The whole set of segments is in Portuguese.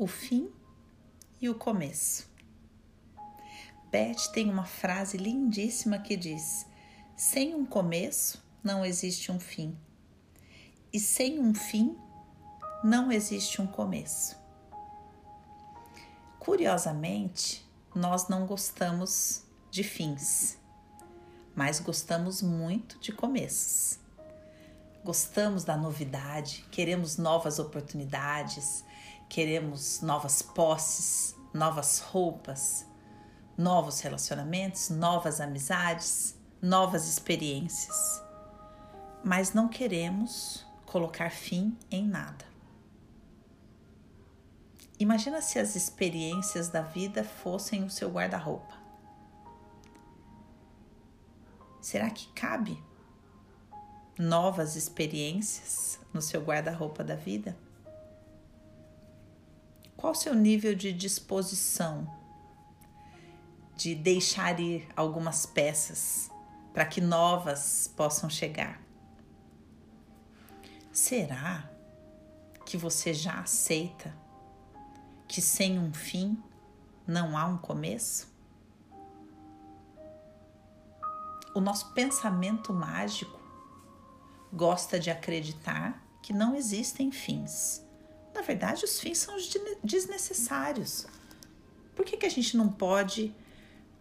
o fim e o começo. Beth tem uma frase lindíssima que diz: sem um começo não existe um fim, e sem um fim não existe um começo. Curiosamente, nós não gostamos de fins, mas gostamos muito de começos. Gostamos da novidade, queremos novas oportunidades, queremos novas posses, novas roupas, novos relacionamentos, novas amizades, novas experiências. Mas não queremos colocar fim em nada. Imagina se as experiências da vida fossem o seu guarda-roupa. Será que cabe novas experiências no seu guarda-roupa da vida? Qual o seu nível de disposição de deixar ir algumas peças para que novas possam chegar? Será que você já aceita que sem um fim não há um começo? O nosso pensamento mágico gosta de acreditar que não existem fins. Na verdade, os fins são desnecessários. Por que, que a gente não pode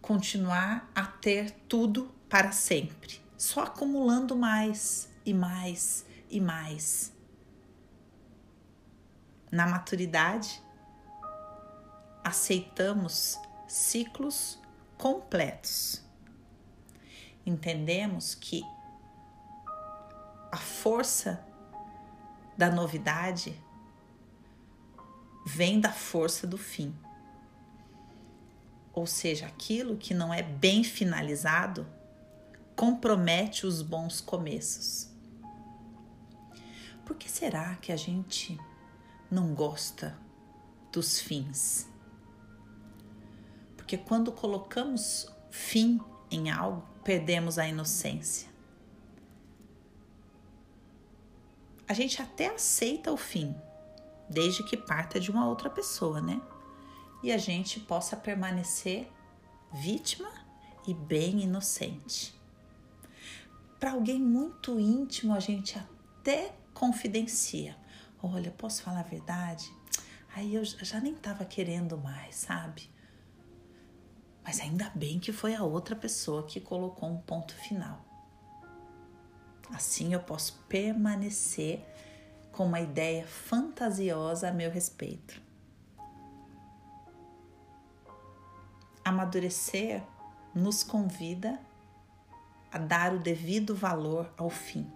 continuar a ter tudo para sempre? Só acumulando mais e mais e mais. Na maturidade, aceitamos ciclos completos. Entendemos que a força da novidade vem da força do fim. Ou seja, aquilo que não é bem finalizado compromete os bons começos. Por que será que a gente não gosta dos fins? Porque quando colocamos fim em algo, perdemos a inocência. A gente até aceita o fim, desde que parta de uma outra pessoa, né? E a gente possa permanecer vítima e bem inocente. Para alguém muito íntimo, a gente até confidencia. Olha, posso falar a verdade? Aí eu já nem tava querendo mais, sabe? Mas ainda bem que foi a outra pessoa que colocou um ponto final. Assim eu posso permanecer com uma ideia fantasiosa a meu respeito. Amadurecer nos convida a dar o devido valor ao fim.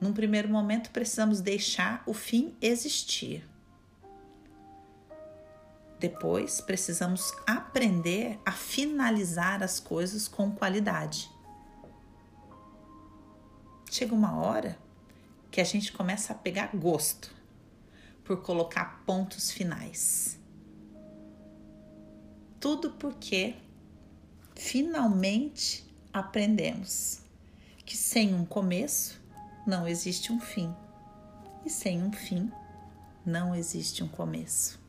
Num primeiro momento, precisamos deixar o fim existir. Depois, precisamos aprender a finalizar as coisas com qualidade. Chega uma hora que a gente começa a pegar gosto por colocar pontos finais. Tudo porque finalmente aprendemos que sem um começo não existe um fim, e sem um fim não existe um começo.